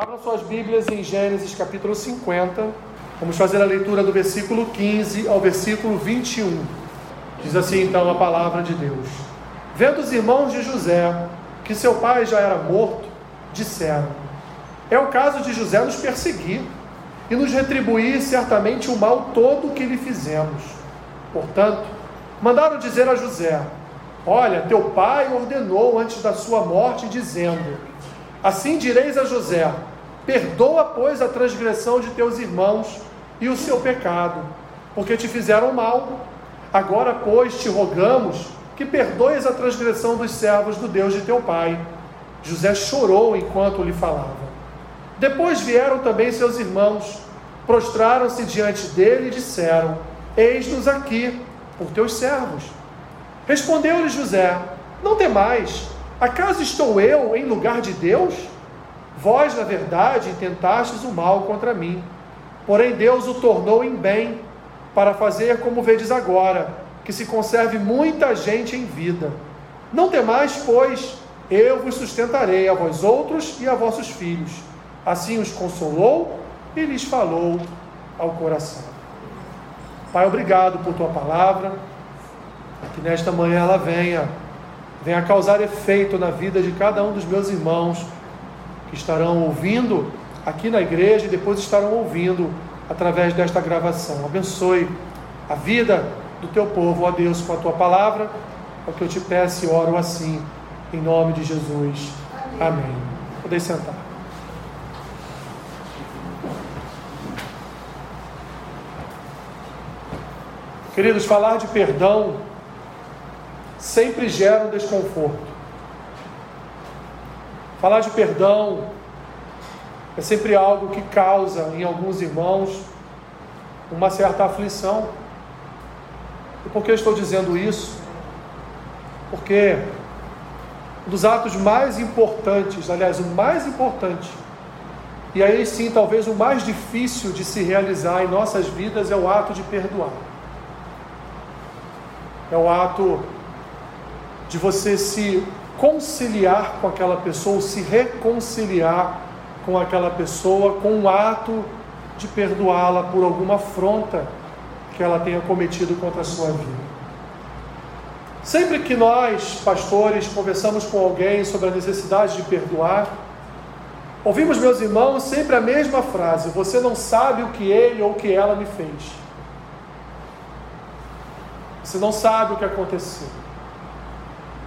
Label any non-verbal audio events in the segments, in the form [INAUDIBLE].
Abra suas Bíblias em Gênesis capítulo 50. Vamos fazer a leitura do versículo 15 ao versículo 21. Diz assim então a palavra de Deus: Vendo os irmãos de José que seu pai já era morto, disseram: É o caso de José nos perseguir e nos retribuir certamente o mal todo que lhe fizemos. Portanto, mandaram dizer a José: Olha, teu pai ordenou antes da sua morte, dizendo: Assim direis a José: Perdoa, pois, a transgressão de teus irmãos e o seu pecado, porque te fizeram mal. Agora, pois, te rogamos que perdoes a transgressão dos servos do Deus de teu pai. José chorou enquanto lhe falava. Depois vieram também seus irmãos, prostraram-se diante dele e disseram: Eis-nos aqui, por teus servos. Respondeu-lhe José: Não temais Acaso estou eu em lugar de Deus? Vós, na verdade, intentastes o mal contra mim. Porém, Deus o tornou em bem, para fazer como vedes agora, que se conserve muita gente em vida. Não temais, pois, eu vos sustentarei a vós outros e a vossos filhos. Assim os consolou e lhes falou ao coração. Pai, obrigado por tua palavra, que nesta manhã ela venha venha causar efeito na vida de cada um dos meus irmãos que estarão ouvindo aqui na igreja e depois estarão ouvindo através desta gravação. Abençoe a vida do teu povo, ó Deus, com a tua palavra. É o que eu te peço e oro assim, em nome de Jesus. Amém. Amém. Podem sentar. Queridos, falar de perdão sempre gera um desconforto. Falar de perdão é sempre algo que causa em alguns irmãos uma certa aflição. E por que eu estou dizendo isso? Porque um dos atos mais importantes, aliás, o mais importante, e aí sim talvez o mais difícil de se realizar em nossas vidas é o ato de perdoar. É o ato de você se conciliar com aquela pessoa, se reconciliar com aquela pessoa com o ato de perdoá-la por alguma afronta que ela tenha cometido contra a sua vida. Sempre que nós, pastores, conversamos com alguém sobre a necessidade de perdoar, ouvimos, meus irmãos, sempre a mesma frase: Você não sabe o que ele ou o que ela me fez. Você não sabe o que aconteceu.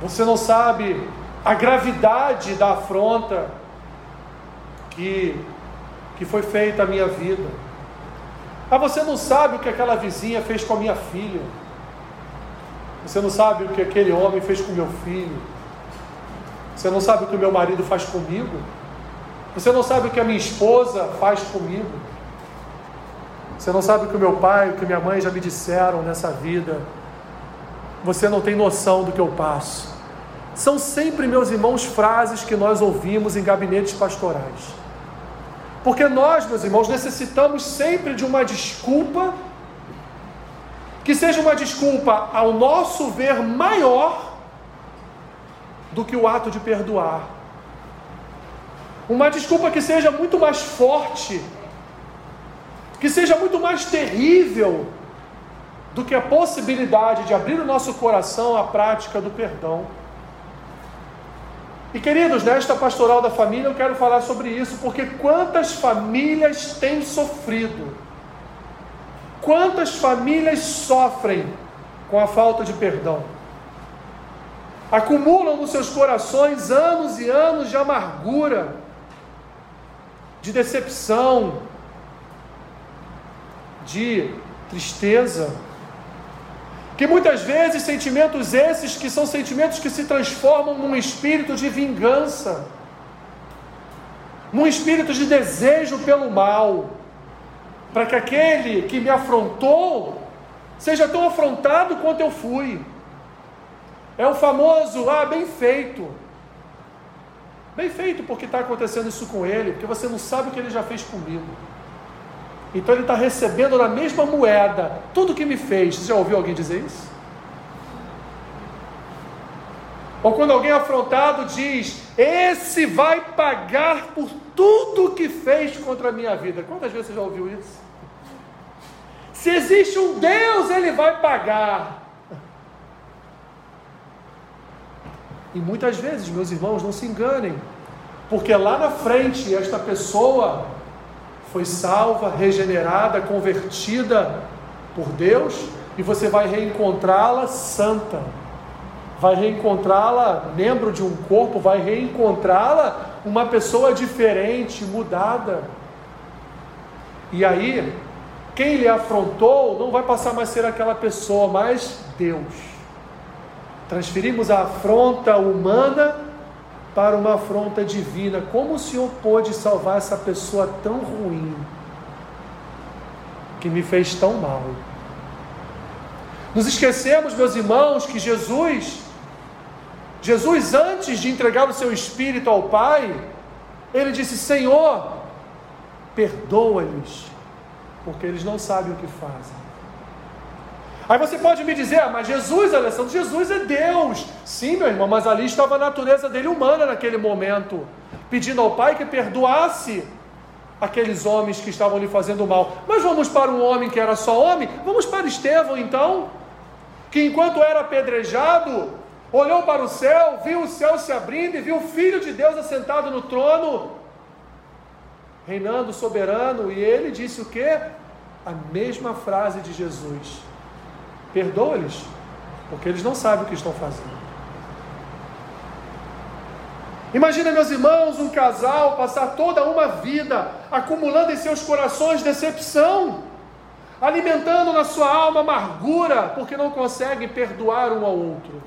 Você não sabe a gravidade da afronta que, que foi feita à minha vida. Ah, você não sabe o que aquela vizinha fez com a minha filha. Você não sabe o que aquele homem fez com meu filho. Você não sabe o que meu marido faz comigo. Você não sabe o que a minha esposa faz comigo. Você não sabe o que meu pai, o que minha mãe já me disseram nessa vida. Você não tem noção do que eu passo. São sempre, meus irmãos, frases que nós ouvimos em gabinetes pastorais. Porque nós, meus irmãos, necessitamos sempre de uma desculpa que seja uma desculpa, ao nosso ver, maior do que o ato de perdoar. Uma desculpa que seja muito mais forte, que seja muito mais terrível do que a possibilidade de abrir o nosso coração à prática do perdão. E queridos, nesta pastoral da família eu quero falar sobre isso, porque quantas famílias têm sofrido, quantas famílias sofrem com a falta de perdão, acumulam nos seus corações anos e anos de amargura, de decepção, de tristeza, que muitas vezes sentimentos esses que são sentimentos que se transformam num espírito de vingança, num espírito de desejo pelo mal, para que aquele que me afrontou seja tão afrontado quanto eu fui. É o famoso, ah, bem feito. Bem feito porque está acontecendo isso com ele, porque você não sabe o que ele já fez comigo. Então ele está recebendo na mesma moeda tudo que me fez. Você já ouviu alguém dizer isso? Ou quando alguém afrontado diz: Esse vai pagar por tudo que fez contra a minha vida? Quantas vezes você já ouviu isso? Se existe um Deus, ele vai pagar. E muitas vezes, meus irmãos, não se enganem, porque lá na frente esta pessoa foi salva, regenerada, convertida por Deus, e você vai reencontrá-la santa, vai reencontrá-la membro de um corpo, vai reencontrá-la uma pessoa diferente, mudada. E aí, quem lhe afrontou não vai passar mais a ser aquela pessoa, mas Deus. Transferimos a afronta humana para uma afronta divina. Como o Senhor pôde salvar essa pessoa tão ruim, que me fez tão mal? Nos esquecemos, meus irmãos, que Jesus, Jesus, antes de entregar o seu espírito ao Pai, ele disse: Senhor, perdoa-lhes, porque eles não sabem o que fazem. Aí você pode me dizer, ah, mas Jesus, Alessandro, Jesus é Deus. Sim, meu irmão, mas ali estava a natureza dele humana naquele momento, pedindo ao Pai que perdoasse aqueles homens que estavam lhe fazendo mal. Mas vamos para um homem que era só homem? Vamos para Estevão então, que enquanto era apedrejado, olhou para o céu, viu o céu se abrindo e viu o Filho de Deus assentado no trono, reinando soberano, e ele disse o que? A mesma frase de Jesus Perdoa-lhes, porque eles não sabem o que estão fazendo. Imagina, meus irmãos, um casal passar toda uma vida acumulando em seus corações decepção, alimentando na sua alma amargura, porque não conseguem perdoar um ao outro.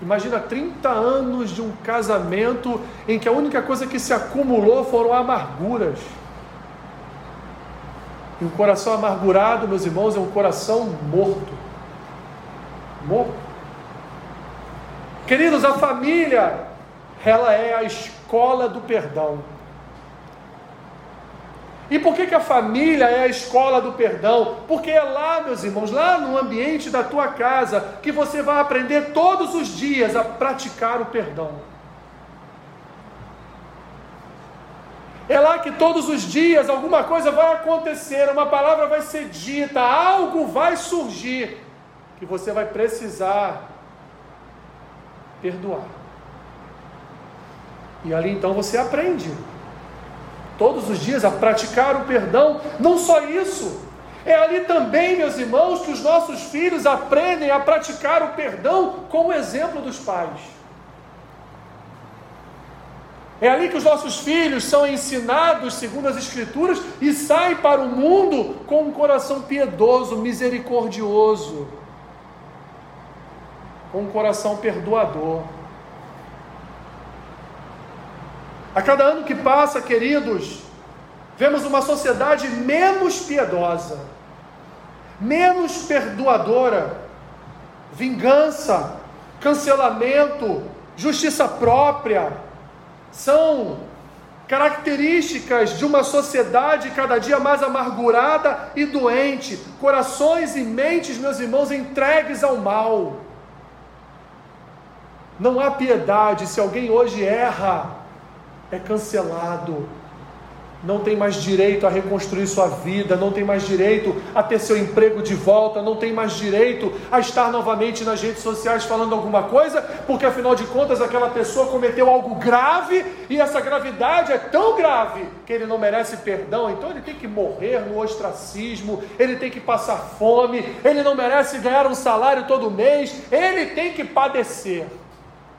Imagina 30 anos de um casamento em que a única coisa que se acumulou foram amarguras. E um coração amargurado, meus irmãos, é um coração morto. Morto. Queridos, a família, ela é a escola do perdão. E por que, que a família é a escola do perdão? Porque é lá, meus irmãos, lá no ambiente da tua casa, que você vai aprender todos os dias a praticar o perdão. É lá que todos os dias alguma coisa vai acontecer, uma palavra vai ser dita, algo vai surgir que você vai precisar perdoar. E ali então você aprende todos os dias a praticar o perdão. Não só isso, é ali também, meus irmãos, que os nossos filhos aprendem a praticar o perdão com o exemplo dos pais. É ali que os nossos filhos são ensinados segundo as Escrituras e saem para o mundo com um coração piedoso, misericordioso, com um coração perdoador. A cada ano que passa, queridos, vemos uma sociedade menos piedosa, menos perdoadora, vingança, cancelamento, justiça própria são características de uma sociedade cada dia mais amargurada e doente, corações e mentes, meus irmãos, entregues ao mal. Não há piedade, se alguém hoje erra, é cancelado não tem mais direito a reconstruir sua vida, não tem mais direito a ter seu emprego de volta, não tem mais direito a estar novamente nas redes sociais falando alguma coisa, porque afinal de contas aquela pessoa cometeu algo grave e essa gravidade é tão grave que ele não merece perdão, então ele tem que morrer no ostracismo, ele tem que passar fome, ele não merece ganhar um salário todo mês, ele tem que padecer.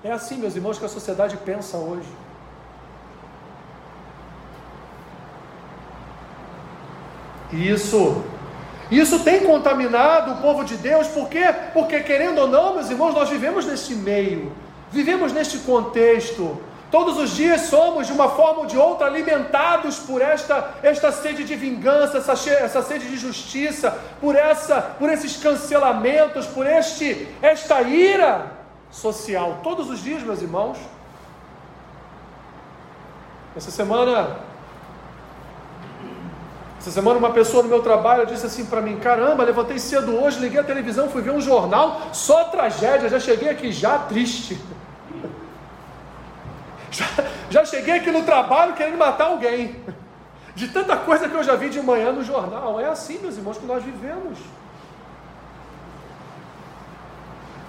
É assim, meus irmãos, que a sociedade pensa hoje. Isso. Isso tem contaminado o povo de Deus, por quê? Porque, querendo ou não, meus irmãos, nós vivemos neste meio, vivemos neste contexto. Todos os dias somos, de uma forma ou de outra, alimentados por esta, esta sede de vingança, essa, essa sede de justiça, por, essa, por esses cancelamentos, por este, esta ira social. Todos os dias, meus irmãos. Essa semana essa semana uma pessoa no meu trabalho disse assim para mim: "Caramba, levantei cedo hoje, liguei a televisão, fui ver um jornal, só tragédia, já cheguei aqui já triste". [LAUGHS] Já, Já cheguei aqui no trabalho querendo matar alguém. De tanta coisa que eu já vi de manhã no jornal. É assim, meus irmãos, que nós vivemos.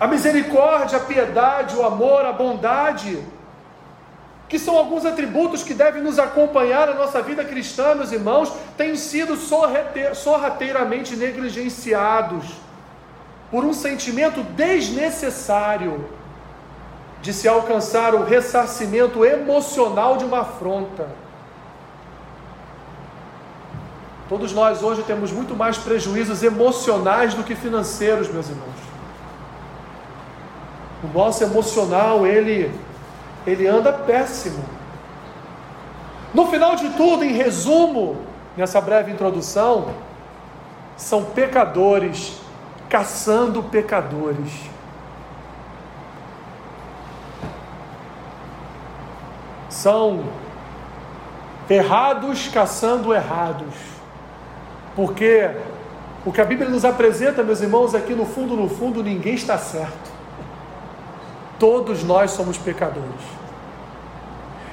A misericórdia, a piedade, o amor, a bondade, que são alguns atributos que devem nos acompanhar na nossa vida cristã, meus irmãos, têm sido sorrateiramente negligenciados por um sentimento desnecessário de se alcançar o ressarcimento emocional de uma afronta. Todos nós hoje temos muito mais prejuízos emocionais do que financeiros, meus irmãos. O nosso emocional, ele ele anda péssimo. No final de tudo, em resumo, nessa breve introdução, são pecadores caçando pecadores. São errados caçando errados. Porque o que a Bíblia nos apresenta, meus irmãos, aqui no fundo, no fundo, ninguém está certo. Todos nós somos pecadores.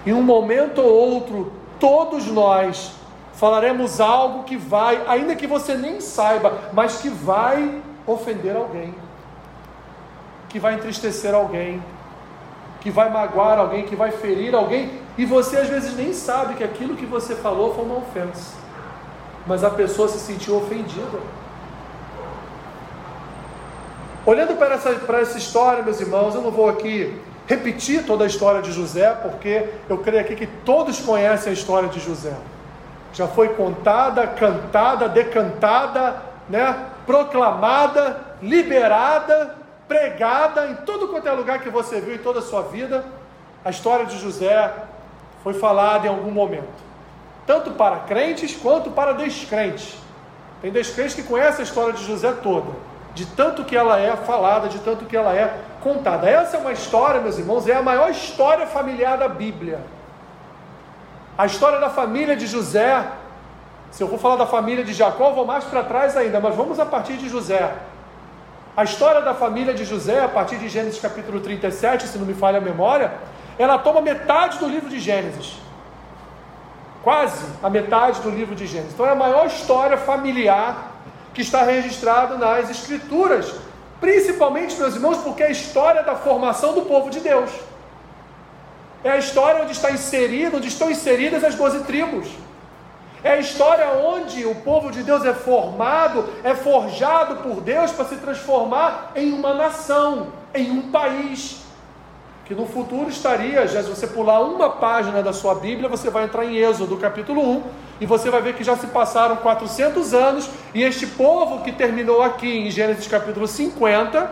Em um momento ou outro, todos nós falaremos algo que vai, ainda que você nem saiba, mas que vai ofender alguém, que vai entristecer alguém, que vai magoar alguém, que vai ferir alguém, e você às vezes nem sabe que aquilo que você falou foi uma ofensa, mas a pessoa se sentiu ofendida. Olhando para essa, para essa história, meus irmãos, eu não vou aqui repetir toda a história de José, porque eu creio aqui que todos conhecem a história de José. Já foi contada, cantada, decantada, né? proclamada, liberada, pregada em todo quanto é lugar que você viu em toda a sua vida. A história de José foi falada em algum momento, tanto para crentes quanto para descrentes. Tem descrentes que conhecem a história de José toda de tanto que ela é falada, de tanto que ela é contada. Essa é uma história, meus irmãos, é a maior história familiar da Bíblia. A história da família de José. Se eu for falar da família de Jacó, vou mais para trás ainda, mas vamos a partir de José. A história da família de José, a partir de Gênesis capítulo 37, se não me falha a memória, ela toma metade do livro de Gênesis. Quase a metade do livro de Gênesis. Então é a maior história familiar que está registrado nas Escrituras, principalmente, meus irmãos, porque é a história da formação do povo de Deus. É a história onde está inserido, onde estão inseridas as doze tribos. É a história onde o povo de Deus é formado, é forjado por Deus para se transformar em uma nação, em um país. Que no futuro estaria, já se você pular uma página da sua Bíblia, você vai entrar em Êxodo capítulo 1, e você vai ver que já se passaram 400 anos e este povo que terminou aqui em Gênesis capítulo 50,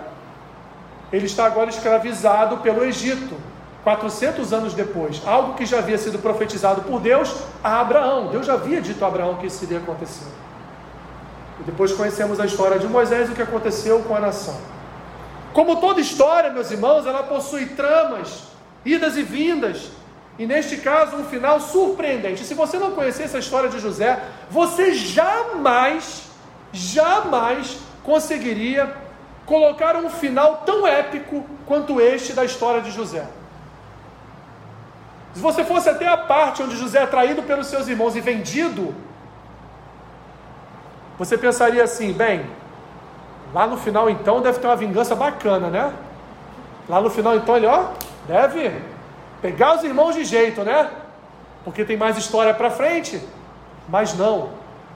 ele está agora escravizado pelo Egito. 400 anos depois, algo que já havia sido profetizado por Deus a Abraão. Deus já havia dito a Abraão que isso iria acontecer. E depois conhecemos a história de Moisés e o que aconteceu com a nação. Como toda história, meus irmãos, ela possui tramas, idas e vindas, e neste caso, um final surpreendente. Se você não conhecesse a história de José, você jamais, jamais conseguiria colocar um final tão épico quanto este da história de José. Se você fosse até a parte onde José é traído pelos seus irmãos e vendido, você pensaria assim: bem, lá no final então deve ter uma vingança bacana, né? Lá no final então ele, ó, deve pegar os irmãos de jeito, né? Porque tem mais história para frente. Mas não.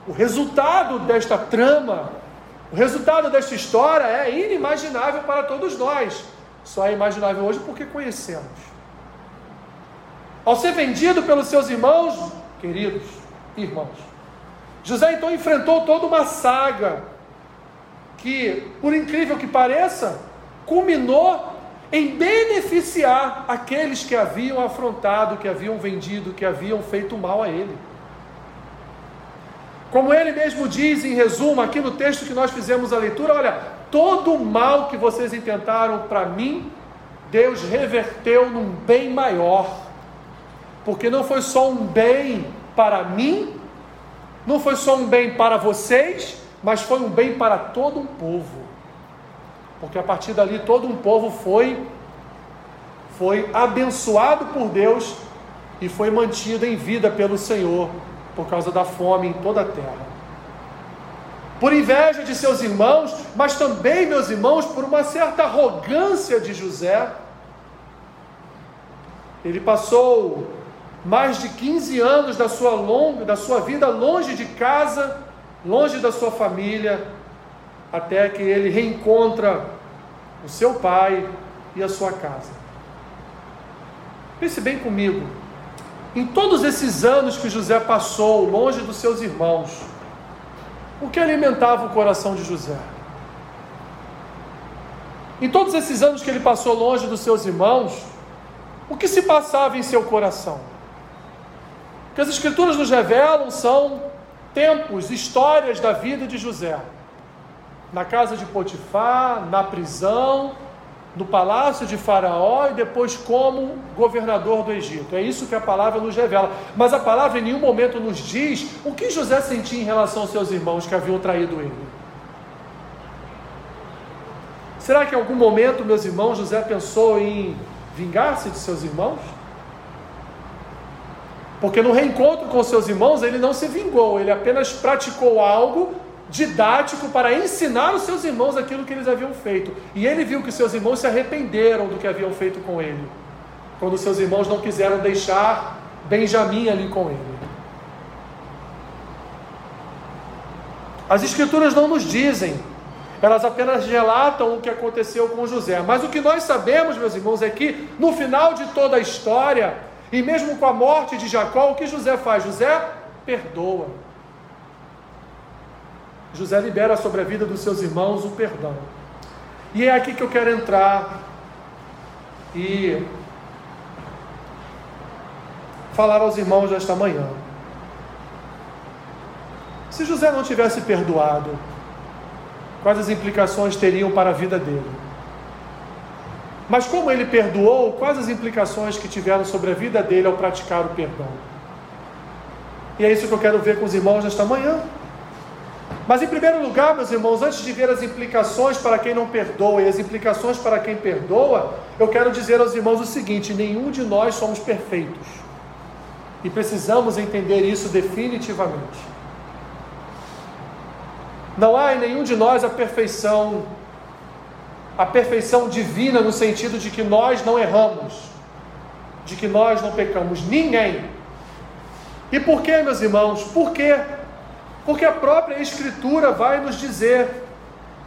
O resultado desta trama, o resultado desta história é inimaginável para todos nós. Só é imaginável hoje porque conhecemos. Ao ser vendido pelos seus irmãos, queridos irmãos, José então enfrentou toda uma saga que, por incrível que pareça, culminou em beneficiar aqueles que haviam afrontado, que haviam vendido, que haviam feito mal a ele. Como ele mesmo diz em resumo, aqui no texto que nós fizemos a leitura, olha, todo o mal que vocês intentaram para mim, Deus reverteu num bem maior. Porque não foi só um bem para mim, não foi só um bem para vocês, mas foi um bem para todo um povo porque a partir dali todo um povo foi foi abençoado por Deus e foi mantido em vida pelo Senhor por causa da fome em toda a terra. Por inveja de seus irmãos, mas também, meus irmãos, por uma certa arrogância de José. Ele passou mais de 15 anos da sua, longa, da sua vida longe de casa, longe da sua família, até que ele reencontra o seu pai e a sua casa. Pense bem comigo. Em todos esses anos que José passou longe dos seus irmãos, o que alimentava o coração de José? Em todos esses anos que ele passou longe dos seus irmãos, o que se passava em seu coração? O que as Escrituras nos revelam são tempos, histórias da vida de José. Na casa de Potifar, na prisão, no palácio de Faraó e depois como governador do Egito. É isso que a palavra nos revela. Mas a palavra em nenhum momento nos diz o que José sentia em relação aos seus irmãos que haviam traído ele. Será que em algum momento, meus irmãos, José pensou em vingar-se de seus irmãos? Porque no reencontro com seus irmãos ele não se vingou, ele apenas praticou algo didático para ensinar os seus irmãos aquilo que eles haviam feito. E ele viu que seus irmãos se arrependeram do que haviam feito com ele, quando seus irmãos não quiseram deixar Benjamim ali com ele. As Escrituras não nos dizem, elas apenas relatam o que aconteceu com José. Mas o que nós sabemos, meus irmãos, é que no final de toda a história, e mesmo com a morte de Jacó, o que José faz? José perdoa. José libera sobre a vida dos seus irmãos o perdão. E é aqui que eu quero entrar e falar aos irmãos desta manhã. Se José não tivesse perdoado, quais as implicações teriam para a vida dele? Mas como ele perdoou, quais as implicações que tiveram sobre a vida dele ao praticar o perdão? E é isso que eu quero ver com os irmãos nesta manhã. Mas em primeiro lugar, meus irmãos, antes de ver as implicações para quem não perdoa e as implicações para quem perdoa, eu quero dizer aos irmãos o seguinte: nenhum de nós somos perfeitos. E precisamos entender isso definitivamente. Não há em nenhum de nós a perfeição, a perfeição divina no sentido de que nós não erramos, de que nós não pecamos. Ninguém. E por que, meus irmãos? Por quê? Porque a própria Escritura vai nos dizer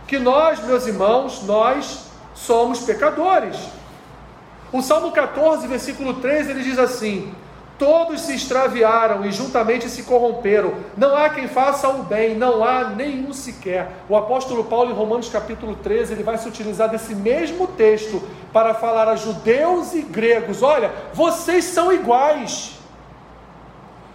que nós, meus irmãos, nós somos pecadores. O Salmo 14, versículo 3, ele diz assim: Todos se extraviaram e juntamente se corromperam. Não há quem faça o bem, não há nenhum sequer. O apóstolo Paulo, em Romanos capítulo 13, ele vai se utilizar desse mesmo texto para falar a judeus e gregos: olha, vocês são iguais.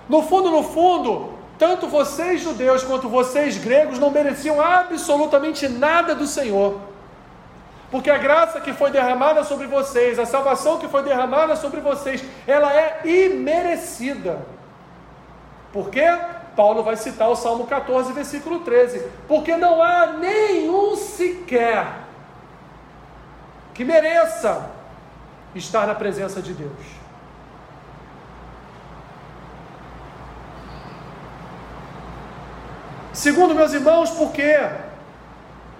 No fundo, no fundo, tanto vocês judeus quanto vocês gregos não mereciam absolutamente nada do Senhor. Porque a graça que foi derramada sobre vocês, a salvação que foi derramada sobre vocês, ela é imerecida. Por quê? Paulo vai citar o Salmo 14, versículo 13. Porque não há nenhum sequer que mereça estar na presença de Deus. Segundo, meus irmãos, por quê?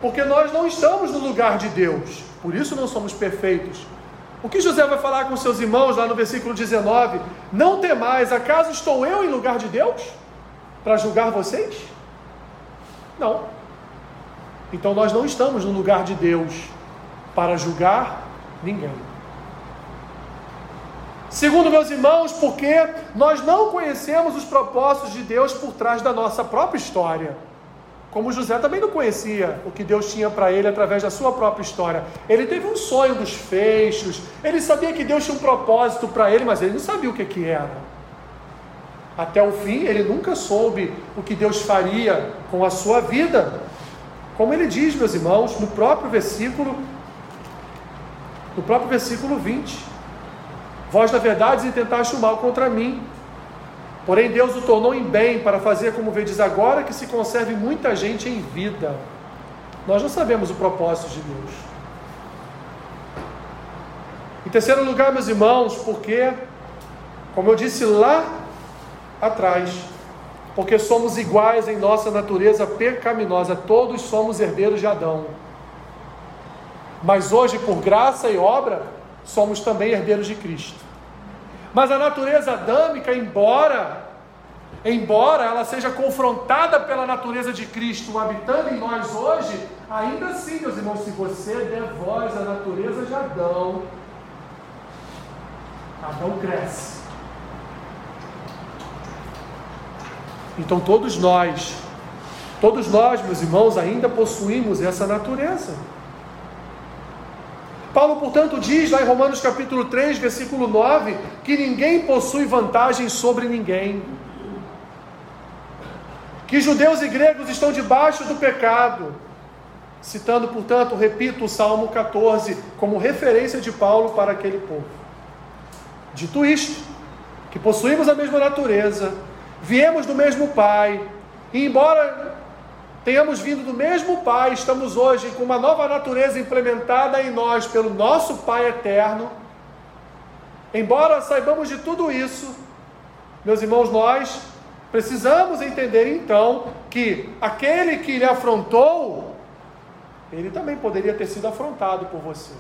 Porque nós não estamos no lugar de Deus, por isso não somos perfeitos. O que José vai falar com seus irmãos lá no versículo 19? Não temais, acaso estou eu em lugar de Deus para julgar vocês? Não. Então nós não estamos no lugar de Deus para julgar ninguém. Segundo, meus irmãos, porque nós não conhecemos os propósitos de Deus por trás da nossa própria história. Como José também não conhecia o que Deus tinha para ele através da sua própria história. Ele teve um sonho dos feixes, ele sabia que Deus tinha um propósito para ele, mas ele não sabia o que, que era. Até o fim, ele nunca soube o que Deus faria com a sua vida. Como ele diz, meus irmãos, no próprio versículo, no próprio versículo 20. Vós, na verdade, intentaste o mal contra mim. Porém, Deus o tornou em bem para fazer como vedes agora que se conserve muita gente em vida. Nós não sabemos o propósito de Deus. Em terceiro lugar, meus irmãos, porque, Como eu disse lá atrás, porque somos iguais em nossa natureza pecaminosa, todos somos herdeiros de Adão. Mas hoje, por graça e obra, somos também herdeiros de Cristo. Mas a natureza adâmica, embora embora ela seja confrontada pela natureza de Cristo habitando em nós hoje, ainda assim, meus irmãos, se você der voz à natureza de Adão, Adão cresce. Então todos nós, todos nós, meus irmãos, ainda possuímos essa natureza. Paulo, portanto, diz lá em Romanos capítulo 3, versículo 9, que ninguém possui vantagem sobre ninguém. Que judeus e gregos estão debaixo do pecado. Citando, portanto, repito, o Salmo 14 como referência de Paulo para aquele povo. Dito isto, que possuímos a mesma natureza, viemos do mesmo Pai, e embora tenhamos vindo do mesmo Pai, estamos hoje com uma nova natureza implementada em nós pelo nosso Pai eterno. Embora saibamos de tudo isso, meus irmãos, nós precisamos entender então que aquele que lhe afrontou, ele também poderia ter sido afrontado por você.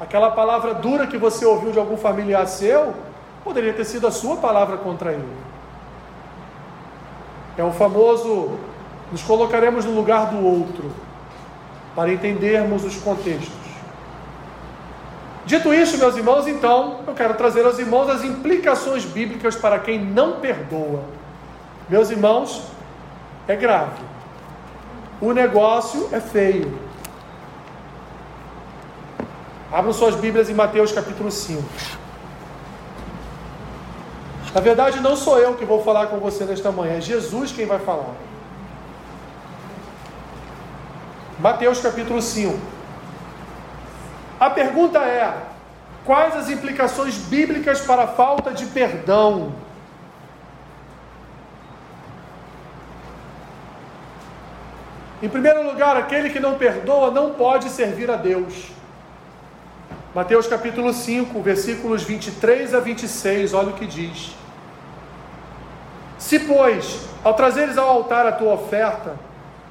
Aquela palavra dura que você ouviu de algum familiar seu, poderia ter sido a sua palavra contra ele. É o famoso nos colocaremos no lugar do outro para entendermos os contextos. Dito isso, meus irmãos, então, eu quero trazer aos irmãos as implicações bíblicas para quem não perdoa. Meus irmãos, é grave. O negócio é feio. Abram suas Bíblias em Mateus capítulo 5. Na verdade, não sou eu que vou falar com você nesta manhã, é Jesus quem vai falar. Mateus capítulo 5. A pergunta é: quais as implicações bíblicas para a falta de perdão? Em primeiro lugar, aquele que não perdoa não pode servir a Deus. Mateus capítulo 5, versículos 23 a 26, olha o que diz. Se, pois, ao trazeres ao altar a tua oferta,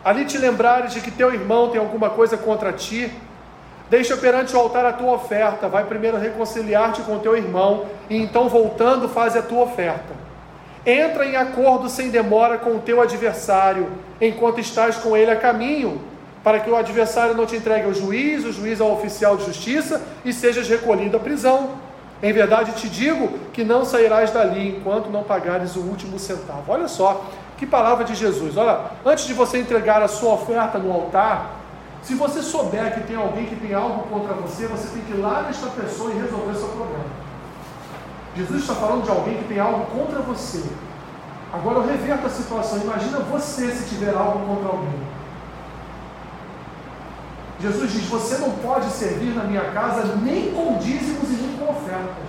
ali te lembrares de que teu irmão tem alguma coisa contra ti, deixa perante o altar a tua oferta, vai primeiro reconciliar-te com teu irmão, e então voltando faz a tua oferta. Entra em acordo sem demora com o teu adversário, enquanto estás com ele a caminho, para que o adversário não te entregue ao juiz, o juiz ao oficial de justiça, e sejas recolhido à prisão. Em verdade te digo que não sairás dali enquanto não pagares o último centavo. Olha só, que palavra de Jesus. Olha, antes de você entregar a sua oferta no altar, se você souber que tem alguém que tem algo contra você, você tem que ir lá nesta pessoa e resolver seu problema. Jesus está falando de alguém que tem algo contra você. Agora eu reverto a situação. Imagina você se tiver algo contra alguém. Jesus diz: Você não pode servir na minha casa nem com dízimos e nem com ofertas,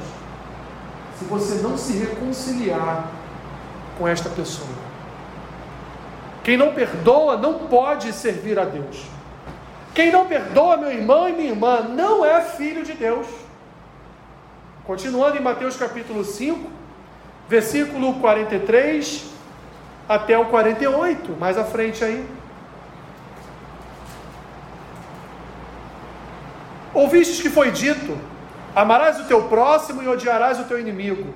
se você não se reconciliar com esta pessoa. Quem não perdoa não pode servir a Deus. Quem não perdoa, meu irmão e minha irmã, não é filho de Deus. Continuando em Mateus capítulo 5, versículo 43 até o 48, mais à frente aí. Ouvistes que foi dito: Amarás o teu próximo e odiarás o teu inimigo.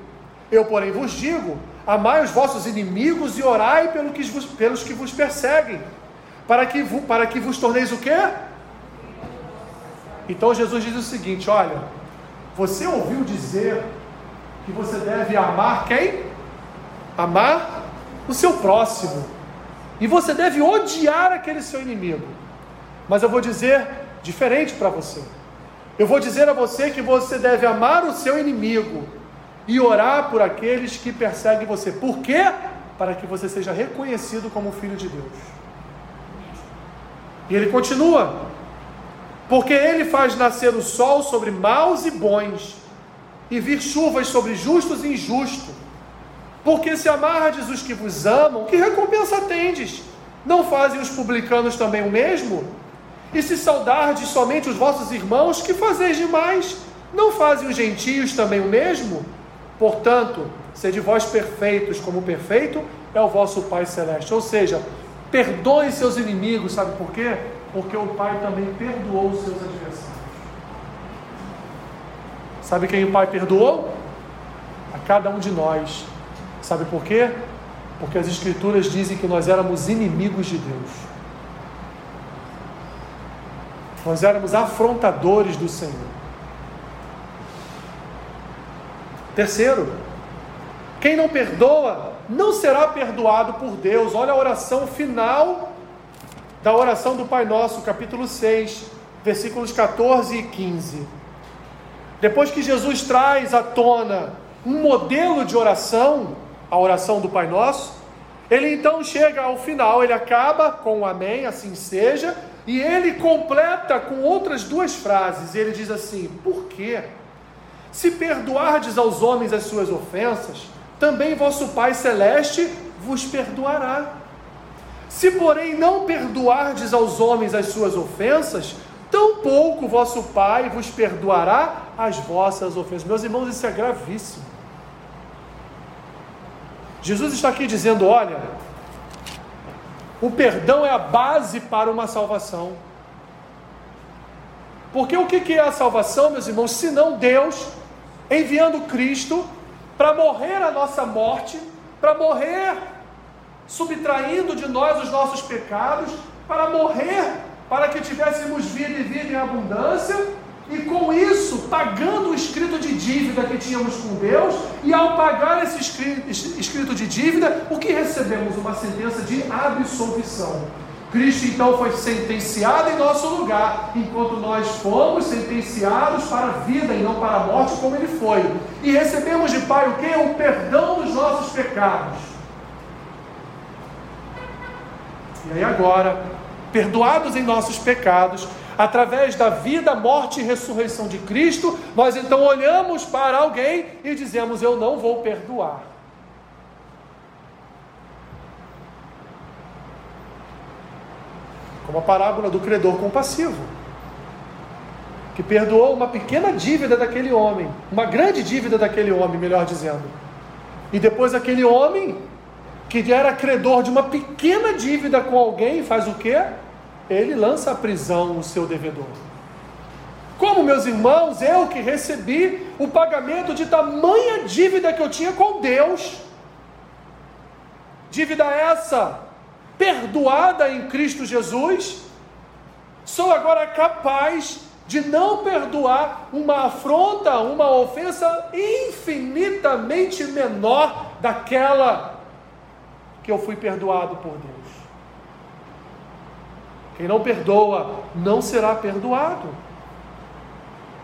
Eu, porém, vos digo: Amai os vossos inimigos e orai pelo que vos, pelos que vos perseguem, para que, para que vos torneis o quê? Então Jesus diz o seguinte: olha, você ouviu dizer que você deve amar quem? Amar o seu próximo. E você deve odiar aquele seu inimigo. Mas eu vou dizer diferente para você. Eu vou dizer a você que você deve amar o seu inimigo e orar por aqueles que perseguem você. Por quê? Para que você seja reconhecido como filho de Deus. E ele continua: porque ele faz nascer o sol sobre maus e bons, e vir chuvas sobre justos e injustos. Porque se amardes os que vos amam, que recompensa tendes? Não fazem os publicanos também o mesmo? E se saudardes somente os vossos irmãos, que fazeis demais? Não fazem os gentios também o mesmo? Portanto, sede vós perfeitos, como perfeito é o vosso Pai Celeste. Ou seja, perdoe seus inimigos, sabe por quê? Porque o Pai também perdoou os seus adversários. Sabe quem o Pai perdoou? A cada um de nós. Sabe por quê? Porque as Escrituras dizem que nós éramos inimigos de Deus. Nós éramos afrontadores do Senhor. Terceiro, quem não perdoa não será perdoado por Deus. Olha a oração final da oração do Pai Nosso, capítulo 6, versículos 14 e 15. Depois que Jesus traz à tona um modelo de oração, a oração do Pai Nosso, ele então chega ao final, ele acaba com o amém, assim seja, e ele completa com outras duas frases. Ele diz assim: Por quê? Se perdoardes aos homens as suas ofensas, também vosso Pai Celeste vos perdoará. Se, porém, não perdoardes aos homens as suas ofensas, tampouco vosso Pai vos perdoará as vossas ofensas. Meus irmãos, isso é gravíssimo. Jesus está aqui dizendo: olha, o perdão é a base para uma salvação. Porque o que é a salvação, meus irmãos, se não Deus enviando Cristo para morrer a nossa morte, para morrer subtraindo de nós os nossos pecados, para morrer para que tivéssemos vida e vida em abundância, e com isso pagando o escrito de dívida que tínhamos com Deus, e ao pagar esse escrito de dívida, o que recebemos? Uma sentença de absolvição. Cristo então foi sentenciado em nosso lugar, enquanto nós fomos sentenciados para a vida e não para a morte, como ele foi. E recebemos de Pai o que? O perdão dos nossos pecados. E aí agora, perdoados em nossos pecados, através da vida, morte e ressurreição de Cristo, nós então olhamos para alguém e dizemos: Eu não vou perdoar. Como a parábola do credor compassivo, que perdoou uma pequena dívida daquele homem, uma grande dívida daquele homem, melhor dizendo. E depois aquele homem, que era credor de uma pequena dívida com alguém, faz o quê? Ele lança à prisão o seu devedor. Como, meus irmãos, eu que recebi o pagamento de tamanha dívida que eu tinha com Deus, dívida essa perdoada em Cristo Jesus, sou agora capaz de não perdoar uma afronta, uma ofensa infinitamente menor daquela que eu fui perdoado por Deus. Quem não perdoa não será perdoado.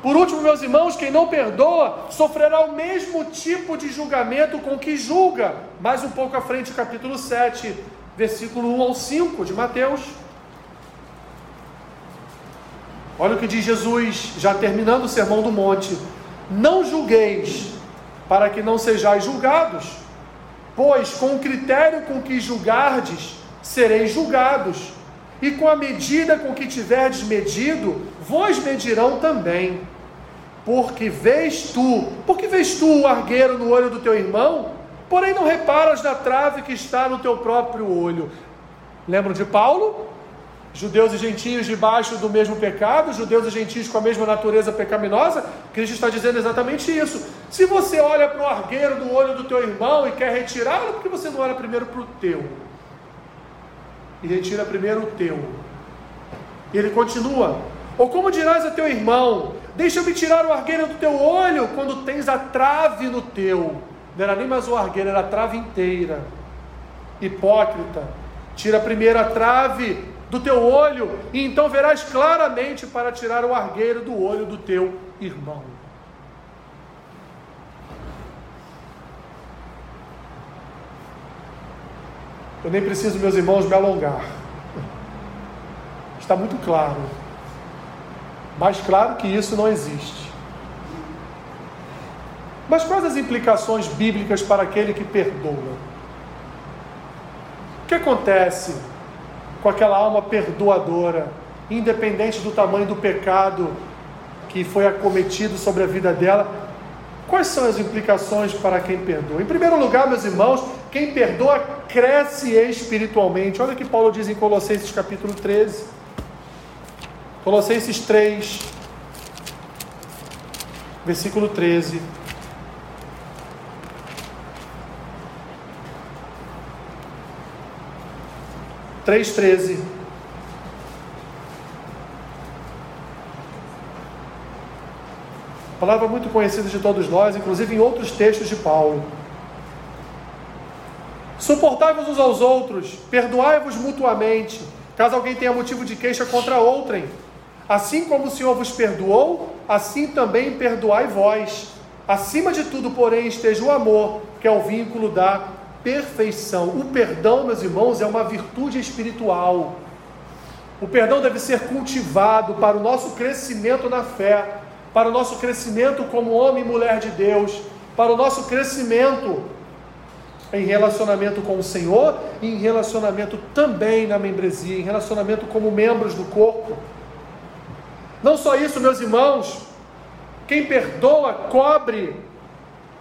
Por último, meus irmãos, quem não perdoa sofrerá o mesmo tipo de julgamento com que julga. Mais um pouco à frente, capítulo 7, versículo 1 ao 5 de Mateus. Olha o que diz Jesus, já terminando o sermão do monte: Não julgueis, para que não sejais julgados, pois com o critério com que julgardes, sereis julgados, e com a medida com que tiverdes medido, vos medirão também. Porque vês tu, porque vês tu o argueiro no olho do teu irmão, porém não reparas na trave que está no teu próprio olho. Lembram de Paulo? Judeus e gentios debaixo do mesmo pecado, judeus e gentios com a mesma natureza pecaminosa, Cristo está dizendo exatamente isso. Se você olha para o argueiro do olho do teu irmão e quer retirá-lo, por que você não olha primeiro para o teu? E retira primeiro o teu. E ele continua: Ou como dirás a teu irmão, deixa-me tirar o argueiro do teu olho quando tens a trave no teu? Não era nem mais o argueiro, era a trave inteira. Hipócrita, tira primeiro a trave do teu olho, e então verás claramente para tirar o argueiro do olho do teu irmão. Eu nem preciso, meus irmãos, me alongar. Está muito claro. Mais claro que isso não existe. Mas quais as implicações bíblicas para aquele que perdoa? O que acontece com aquela alma perdoadora, independente do tamanho do pecado que foi acometido sobre a vida dela? Quais são as implicações para quem perdoa? Em primeiro lugar, meus irmãos, quem perdoa cresce espiritualmente. Olha o que Paulo diz em Colossenses capítulo 13. Colossenses 3, versículo 13. Três treze. Palavra muito conhecida de todos nós, inclusive em outros textos de Paulo. Suportai-vos uns aos outros, perdoai-vos mutuamente, caso alguém tenha motivo de queixa contra outrem. Assim como o Senhor vos perdoou, assim também perdoai vós. Acima de tudo, porém, esteja o amor, que é o vínculo da perfeição. O perdão, meus irmãos, é uma virtude espiritual. O perdão deve ser cultivado para o nosso crescimento na fé, para o nosso crescimento como homem e mulher de Deus, para o nosso crescimento em relacionamento com o Senhor e em relacionamento também na membresia, em relacionamento como membros do corpo. Não só isso, meus irmãos, quem perdoa cobre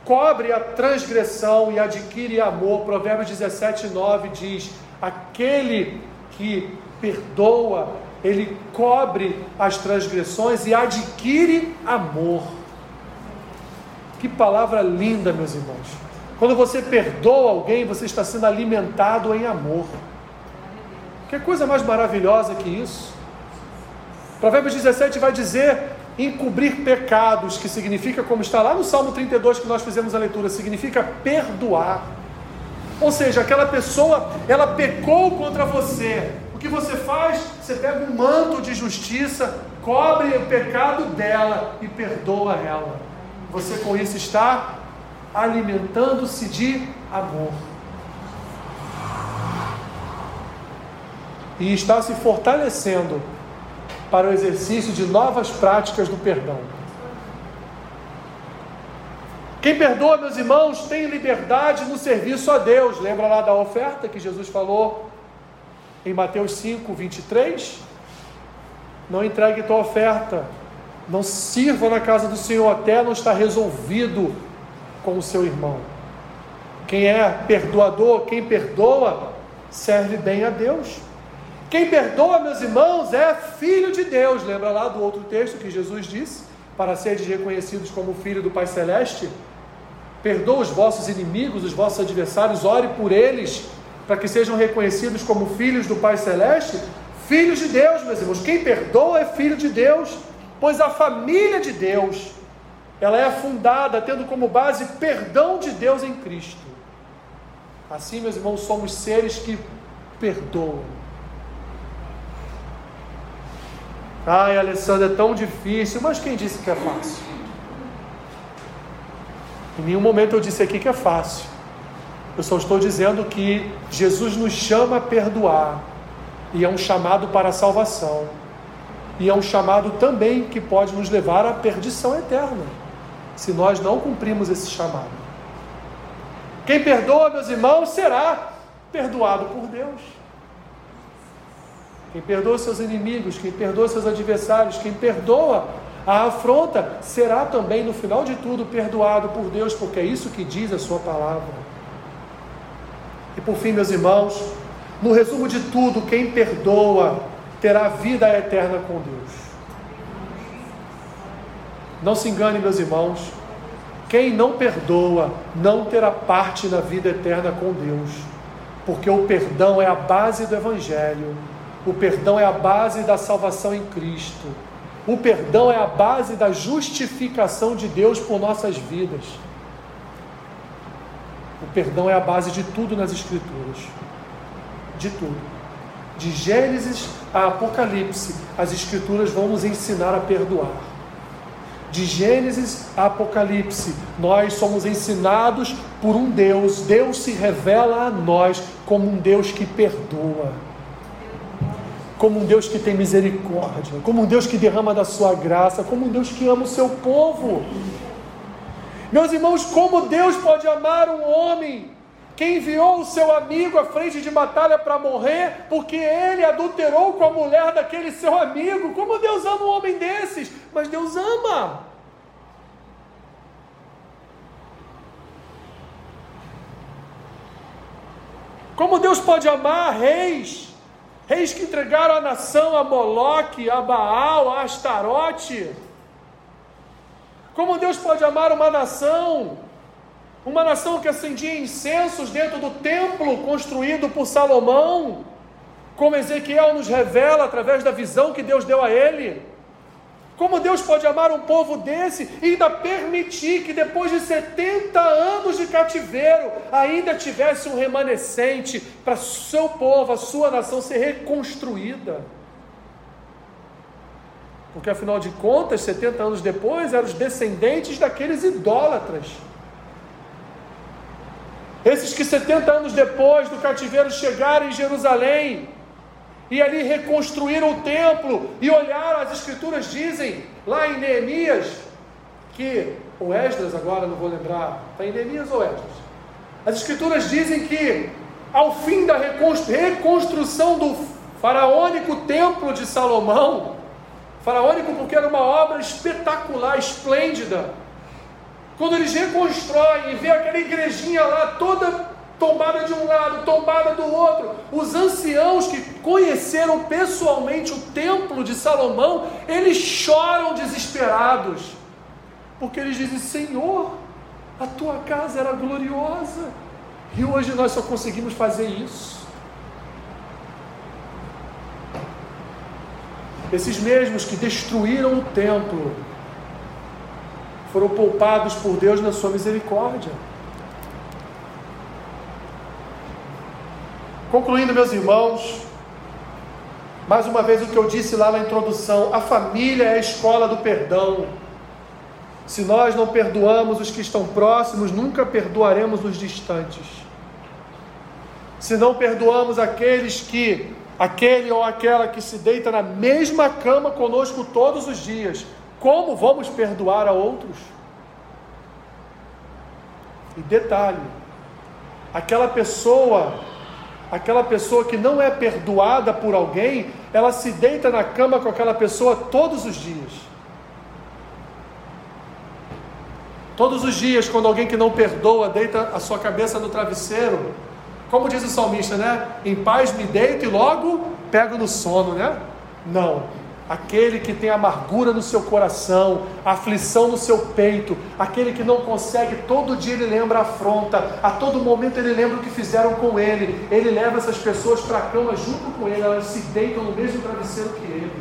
cobre a transgressão e adquire amor. Provérbios 17, 9 diz: aquele que perdoa, ele cobre as transgressões e adquire amor. Que palavra linda, meus irmãos. Quando você perdoa alguém, você está sendo alimentado em amor. Que coisa mais maravilhosa que isso? Provérbios 17 vai dizer encobrir pecados, que significa, como está lá no Salmo 32 que nós fizemos a leitura, significa perdoar. Ou seja, aquela pessoa, ela pecou contra você. O que você faz? Você pega um manto de justiça, cobre o pecado dela e perdoa ela. Você com isso está alimentando-se de amor. E está se fortalecendo para o exercício de novas práticas do perdão. Quem perdoa, meus irmãos, tem liberdade no serviço a Deus. Lembra lá da oferta que Jesus falou em Mateus 5, 23? Não entregue tua oferta, não sirva na casa do Senhor até não estar resolvido com o seu irmão. Quem é perdoador, quem perdoa, serve bem a Deus. Quem perdoa, meus irmãos, é filho de Deus. Lembra lá do outro texto que Jesus disse? Para serem reconhecidos como filho do Pai Celeste? Perdoa os vossos inimigos, os vossos adversários, ore por eles, para que sejam reconhecidos como filhos do Pai Celeste. Filhos de Deus, meus irmãos. Quem perdoa é filho de Deus, pois a família de Deus ela é fundada tendo como base perdão de Deus em Cristo. Assim, meus irmãos, somos seres que perdoam. Ai, Alessandra, é tão difícil, mas quem disse que é fácil? Em nenhum momento eu disse aqui que é fácil. Eu só estou dizendo que Jesus nos chama a perdoar, e é um chamado para a salvação, e é um chamado também que pode nos levar à perdição eterna se nós não cumprimos esse chamado. Quem perdoa, meus irmãos, será perdoado por Deus. Quem perdoa seus inimigos, quem perdoa seus adversários, quem perdoa a afronta, será também, no final de tudo, perdoado por Deus, porque é isso que diz a Sua palavra. E por fim, meus irmãos, no resumo de tudo, quem perdoa terá vida eterna com Deus. Não se engane, meus irmãos. Quem não perdoa não terá parte na vida eterna com Deus, porque o perdão é a base do Evangelho, o perdão é a base da salvação em Cristo, o perdão é a base da justificação de Deus por nossas vidas. O perdão é a base de tudo nas Escrituras, de tudo. De Gênesis a Apocalipse, as Escrituras vão nos ensinar a perdoar de Gênesis a Apocalipse, nós somos ensinados por um Deus. Deus se revela a nós como um Deus que perdoa, como um Deus que tem misericórdia, como um Deus que derrama da sua graça, como um Deus que ama o seu povo. Meus irmãos, como Deus pode amar um homem que enviou o seu amigo à frente de batalha para morrer, porque ele adulterou com a mulher daquele seu amigo? Como Deus ama um homem desses? Mas Deus ama. Como Deus pode amar reis reis que entregaram a nação a Moloque, a Baal, a Astarote? Como Deus pode amar uma nação, uma nação que acendia incensos dentro do templo construído por Salomão, como Ezequiel nos revela através da visão que Deus deu a ele? Como Deus pode amar um povo desse e ainda permitir que depois de 70 anos de cativeiro ainda tivesse um remanescente para seu povo, a sua nação ser reconstruída? Porque afinal de contas, 70 anos depois, eram os descendentes daqueles idólatras. Esses que 70 anos depois do cativeiro chegaram em Jerusalém e ali reconstruíram o templo e olharam, as escrituras dizem lá em Neemias, que, ou Esdras agora, não vou lembrar, está em Neemias ou Esdras? As escrituras dizem que ao fim da reconstrução do faraônico templo de Salomão, faraônico porque era uma obra espetacular, esplêndida, quando eles reconstroem e vê aquela igrejinha lá toda tombada de um lado, tombada do outro. Os anciãos que conheceram pessoalmente o templo de Salomão, eles choram desesperados, porque eles dizem: Senhor, a tua casa era gloriosa, e hoje nós só conseguimos fazer isso. Esses mesmos que destruíram o templo foram poupados por Deus na sua misericórdia. Concluindo, meus irmãos, mais uma vez o que eu disse lá na introdução: a família é a escola do perdão. Se nós não perdoamos os que estão próximos, nunca perdoaremos os distantes. Se não perdoamos aqueles que, aquele ou aquela que se deita na mesma cama conosco todos os dias, como vamos perdoar a outros? E detalhe: aquela pessoa aquela pessoa que não é perdoada por alguém, ela se deita na cama com aquela pessoa todos os dias. Todos os dias, quando alguém que não perdoa deita a sua cabeça no travesseiro, como diz o salmista, né? Em paz me deito e logo pego no sono, né? Não aquele que tem amargura no seu coração, aflição no seu peito, aquele que não consegue, todo dia ele lembra a afronta, a todo momento ele lembra o que fizeram com ele, ele leva essas pessoas para a cama junto com ele, elas se deitam no mesmo travesseiro que ele.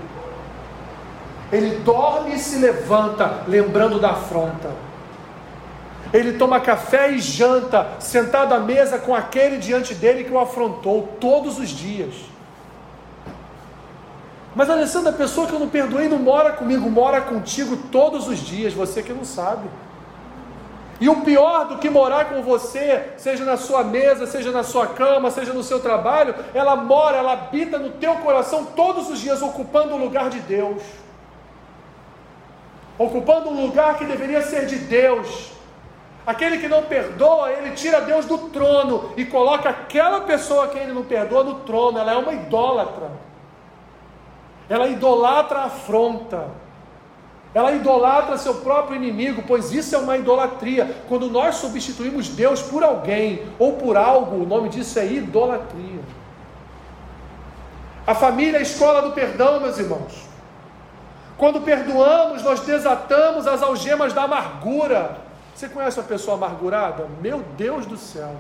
Ele dorme e se levanta, lembrando da afronta. Ele toma café e janta, sentado à mesa com aquele diante dele que o afrontou todos os dias. Mas Alessandra, a pessoa que eu não perdoei não mora comigo, mora contigo todos os dias, você que não sabe. E o pior do que morar com você, seja na sua mesa, seja na sua cama, seja no seu trabalho, ela mora, ela habita no teu coração todos os dias, ocupando o lugar de Deus. Ocupando um lugar que deveria ser de Deus. Aquele que não perdoa, ele tira Deus do trono e coloca aquela pessoa que ele não perdoa no trono. Ela é uma idólatra. Ela idolatra a afronta. Ela idolatra seu próprio inimigo, pois isso é uma idolatria. Quando nós substituímos Deus por alguém ou por algo, o nome disso é idolatria. A família é a escola do perdão, meus irmãos. Quando perdoamos, nós desatamos as algemas da amargura. Você conhece uma pessoa amargurada? Meu Deus do céu.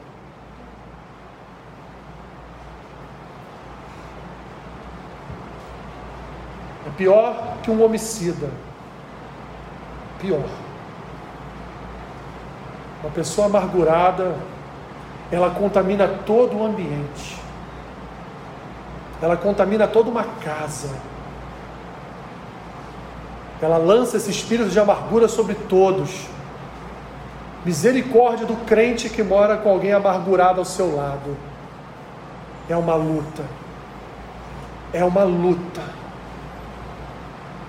É pior que um homicida. Pior. Uma pessoa amargurada, ela contamina todo o ambiente. Ela contamina toda uma casa. Ela lança esse espírito de amargura sobre todos. Misericórdia do crente que mora com alguém amargurado ao seu lado. É uma luta. É uma luta.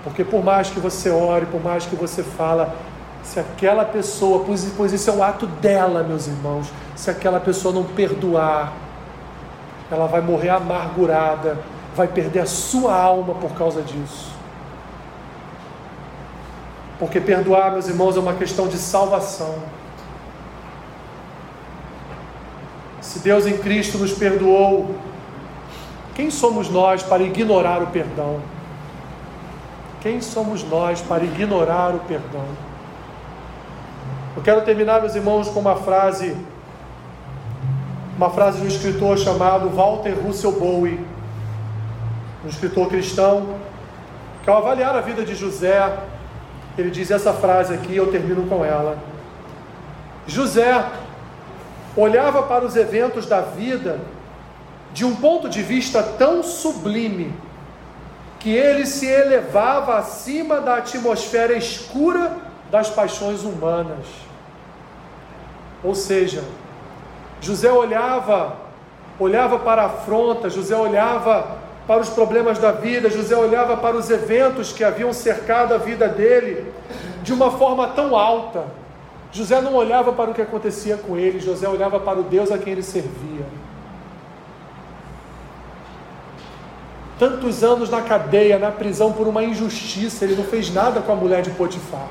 Porque por mais que você ore, por mais que você fala, se aquela pessoa, pois, pois isso é um ato dela, meus irmãos, se aquela pessoa não perdoar, ela vai morrer amargurada, vai perder a sua alma por causa disso. Porque perdoar, meus irmãos, é uma questão de salvação. Se Deus em Cristo nos perdoou, quem somos nós para ignorar o perdão? Quem somos nós para ignorar o perdão? Eu quero terminar, meus irmãos, com uma frase, uma frase de um escritor chamado Walter Russell Bowie, um escritor cristão, que ao avaliar a vida de José, ele diz essa frase aqui, eu termino com ela. José olhava para os eventos da vida de um ponto de vista tão sublime que ele se elevava acima da atmosfera escura das paixões humanas. Ou seja, José olhava, olhava para a afronta, José olhava para os problemas da vida, José olhava para os eventos que haviam cercado a vida dele de uma forma tão alta. José não olhava para o que acontecia com ele, José olhava para o Deus a quem ele servia. Tantos anos na cadeia, na prisão por uma injustiça, ele não fez nada com a mulher de Potifar.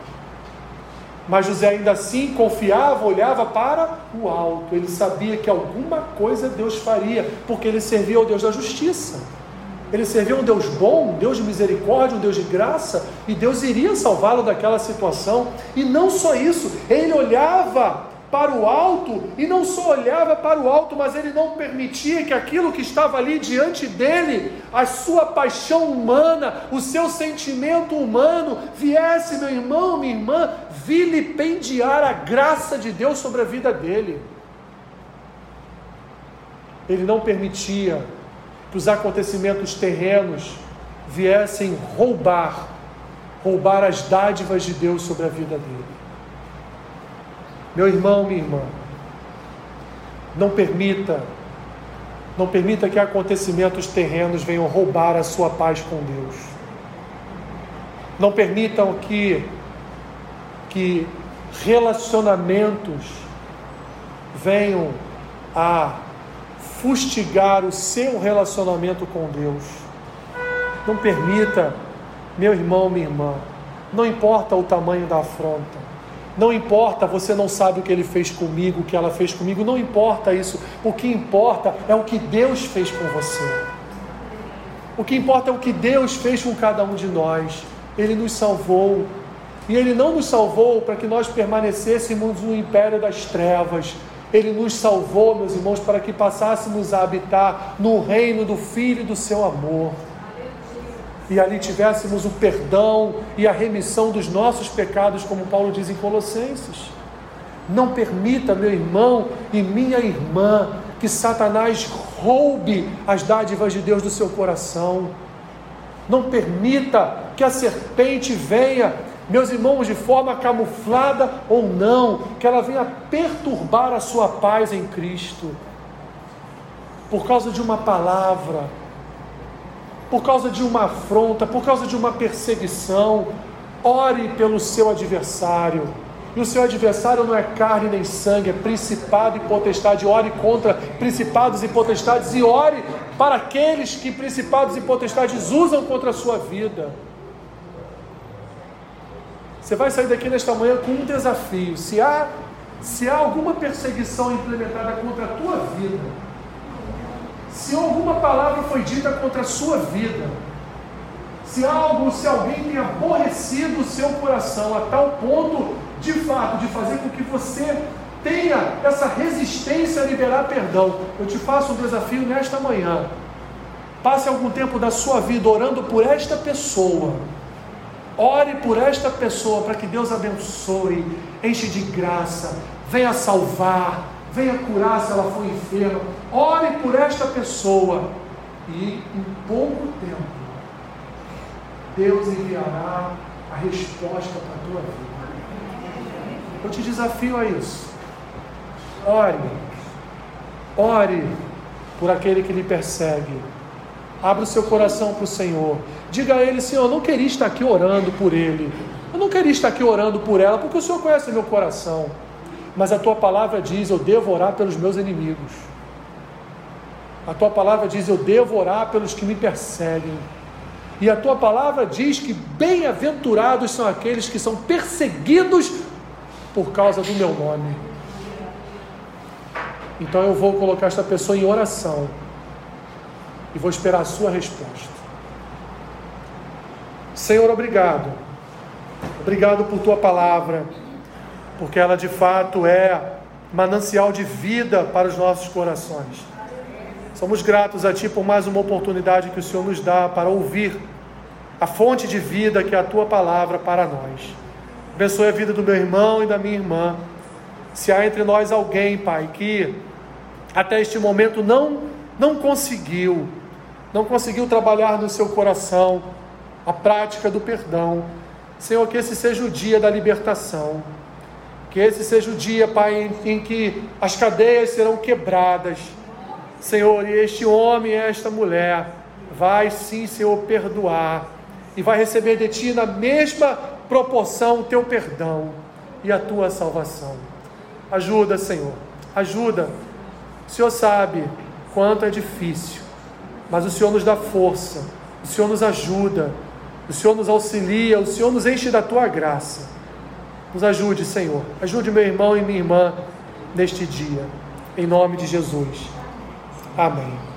Mas José ainda assim confiava, olhava para o alto. Ele sabia que alguma coisa Deus faria, porque ele servia ao Deus da justiça. Ele servia um Deus bom, um Deus de misericórdia, um Deus de graça, e Deus iria salvá-lo daquela situação. E não só isso, ele olhava para o alto e não só olhava para o alto, mas ele não permitia que aquilo que estava ali diante dele, a sua paixão humana, o seu sentimento humano, viesse, meu irmão, minha irmã, vilipendiar a graça de Deus sobre a vida dele. Ele não permitia que os acontecimentos terrenos viessem roubar, roubar as dádivas de Deus sobre a vida dele. Meu irmão, minha irmã, não permita, não permita que acontecimentos terrenos venham roubar a sua paz com Deus. Não permitam que, que relacionamentos venham a fustigar o seu relacionamento com Deus. Não permita, meu irmão, minha irmã, não importa o tamanho da afronta, não importa, você não sabe o que ele fez comigo, o que ela fez comigo, não importa isso. O que importa é o que Deus fez com você. O que importa é o que Deus fez com cada um de nós. Ele nos salvou. E Ele não nos salvou para que nós permanecêssemos no império das trevas, ele nos salvou, meus irmãos, para que passássemos a habitar no reino do Filho e do seu amor. E ali tivéssemos o perdão e a remissão dos nossos pecados, como Paulo diz em Colossenses. Não permita, meu irmão e minha irmã, que Satanás roube as dádivas de Deus do seu coração. Não permita que a serpente venha meus irmãos, de forma camuflada ou não, que ela venha perturbar a sua paz em Cristo, por causa de uma palavra, por causa de uma afronta, por causa de uma perseguição. Ore pelo seu adversário. E o seu adversário não é carne nem sangue, é principado e potestade. Ore contra principados e potestades e ore para aqueles que principados e potestades usam contra a sua vida. Você vai sair daqui nesta manhã com um desafio. Se há, se há alguma perseguição implementada contra a tua vida, se alguma palavra foi dita contra a sua vida, se algo, se alguém tem aborrecido o seu coração a tal ponto, de fato, de fazer com que você tenha essa resistência a liberar perdão, eu te faço um desafio nesta manhã. Passe algum tempo da sua vida orando por esta pessoa Ore por esta pessoa para que Deus abençoe, enche de graça, venha salvar, venha curar se ela for enferma. Ore por esta pessoa e em pouco tempo Deus enviará a resposta para a tua vida. Eu te desafio a isso. Ore, ore por aquele que lhe persegue. Abra o seu coração para o Senhor. Diga a Ele, Senhor, eu não queria estar aqui orando por Ele. Eu não queria estar aqui orando por ela, porque o Senhor conhece meu coração. Mas a tua palavra diz: Eu devo orar pelos meus inimigos. A tua palavra diz: Eu devo orar pelos que me perseguem. E a tua palavra diz que bem-aventurados são aqueles que são perseguidos por causa do meu nome. Então eu vou colocar esta pessoa em oração e vou esperar a sua resposta. Senhor, obrigado. Obrigado por tua palavra, porque ela de fato é manancial de vida para os nossos corações. Somos gratos a Ti por mais uma oportunidade que o Senhor nos dá para ouvir a fonte de vida que é a Tua palavra para nós. Abençoe a vida do meu irmão e da minha irmã. Se há entre nós alguém, Pai, que até este momento não, não conseguiu, não conseguiu trabalhar no seu coração a prática do perdão, Senhor, que esse seja o dia da libertação. Que esse seja o dia, Pai, em, em que as cadeias serão quebradas. Senhor, e este homem e esta mulher vai sim, Senhor, perdoar e vai receber de Ti na mesma proporção o Teu perdão e a Tua salvação. Ajuda, Senhor, ajuda. O Senhor sabe quanto é difícil, mas o Senhor nos dá força, o Senhor nos ajuda, o Senhor nos auxilia, o Senhor nos enche da tua graça. Nos ajude, Senhor. Ajude meu irmão e minha irmã neste dia. Em nome de Jesus. Amém.